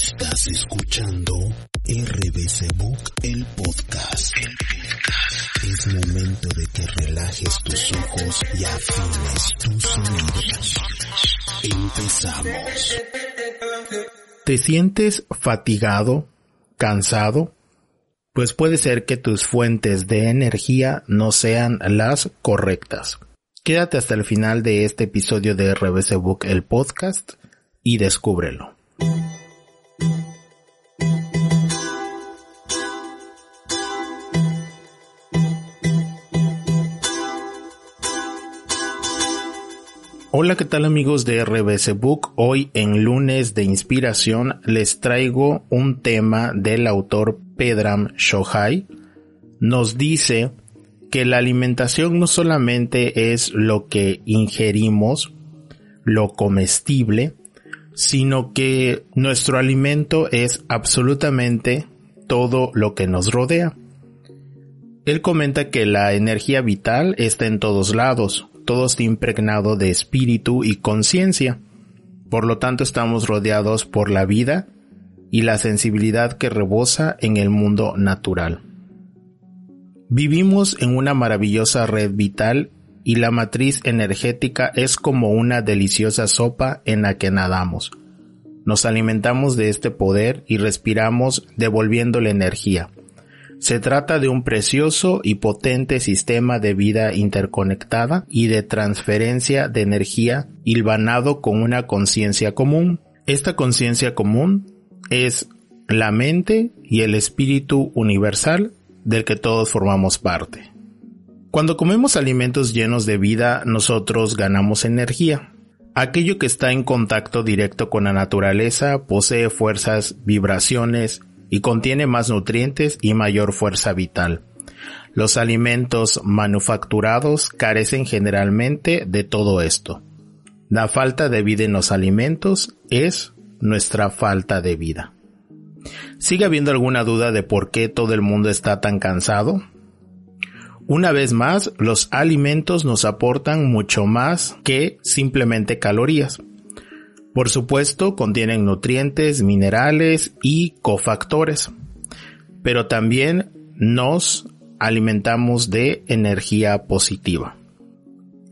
Estás escuchando RBC Book, el podcast. Es momento de que relajes tus ojos y afines tus oídos. Empezamos. ¿Te sientes fatigado, cansado? Pues puede ser que tus fuentes de energía no sean las correctas. Quédate hasta el final de este episodio de RBC Book, el podcast, y descúbrelo. Hola, ¿qué tal amigos de RBC Book? Hoy en lunes de inspiración les traigo un tema del autor Pedram Shohai. Nos dice que la alimentación no solamente es lo que ingerimos, lo comestible, sino que nuestro alimento es absolutamente todo lo que nos rodea. Él comenta que la energía vital está en todos lados, todo está impregnado de espíritu y conciencia. Por lo tanto, estamos rodeados por la vida y la sensibilidad que rebosa en el mundo natural. Vivimos en una maravillosa red vital y la matriz energética es como una deliciosa sopa en la que nadamos. Nos alimentamos de este poder y respiramos devolviéndole energía. Se trata de un precioso y potente sistema de vida interconectada y de transferencia de energía hilvanado con una conciencia común. Esta conciencia común es la mente y el espíritu universal del que todos formamos parte. Cuando comemos alimentos llenos de vida, nosotros ganamos energía. Aquello que está en contacto directo con la naturaleza posee fuerzas, vibraciones, y contiene más nutrientes y mayor fuerza vital. Los alimentos manufacturados carecen generalmente de todo esto. La falta de vida en los alimentos es nuestra falta de vida. ¿Sigue habiendo alguna duda de por qué todo el mundo está tan cansado? Una vez más, los alimentos nos aportan mucho más que simplemente calorías. Por supuesto, contienen nutrientes, minerales y cofactores, pero también nos alimentamos de energía positiva.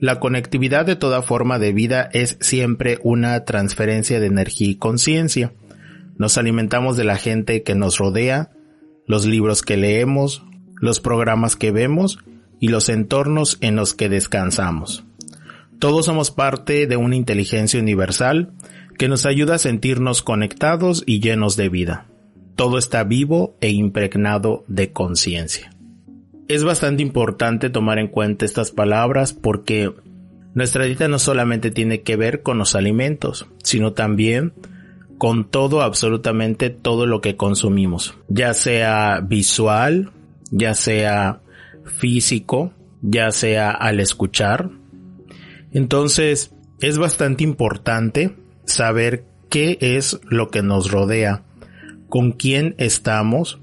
La conectividad de toda forma de vida es siempre una transferencia de energía y conciencia. Nos alimentamos de la gente que nos rodea, los libros que leemos, los programas que vemos y los entornos en los que descansamos. Todos somos parte de una inteligencia universal que nos ayuda a sentirnos conectados y llenos de vida. Todo está vivo e impregnado de conciencia. Es bastante importante tomar en cuenta estas palabras porque nuestra dieta no solamente tiene que ver con los alimentos, sino también con todo, absolutamente todo lo que consumimos, ya sea visual, ya sea físico, ya sea al escuchar. Entonces, es bastante importante saber qué es lo que nos rodea, con quién estamos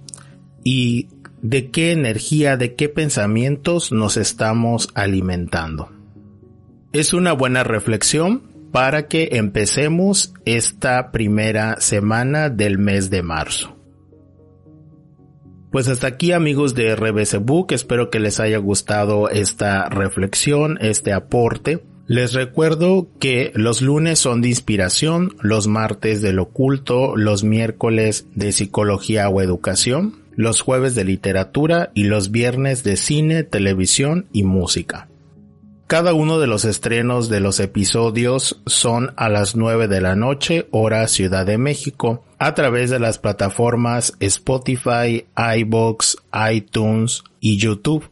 y de qué energía, de qué pensamientos nos estamos alimentando. Es una buena reflexión para que empecemos esta primera semana del mes de marzo. Pues hasta aquí amigos de RBC Book, espero que les haya gustado esta reflexión, este aporte. Les recuerdo que los lunes son de inspiración, los martes del oculto, los miércoles de psicología o educación, los jueves de literatura y los viernes de cine, televisión y música. Cada uno de los estrenos de los episodios son a las 9 de la noche, hora Ciudad de México, a través de las plataformas Spotify, iBox, iTunes y YouTube.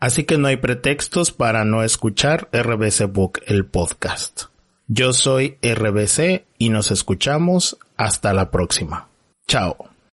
Así que no hay pretextos para no escuchar RBC Book, el podcast. Yo soy RBC y nos escuchamos hasta la próxima. Chao.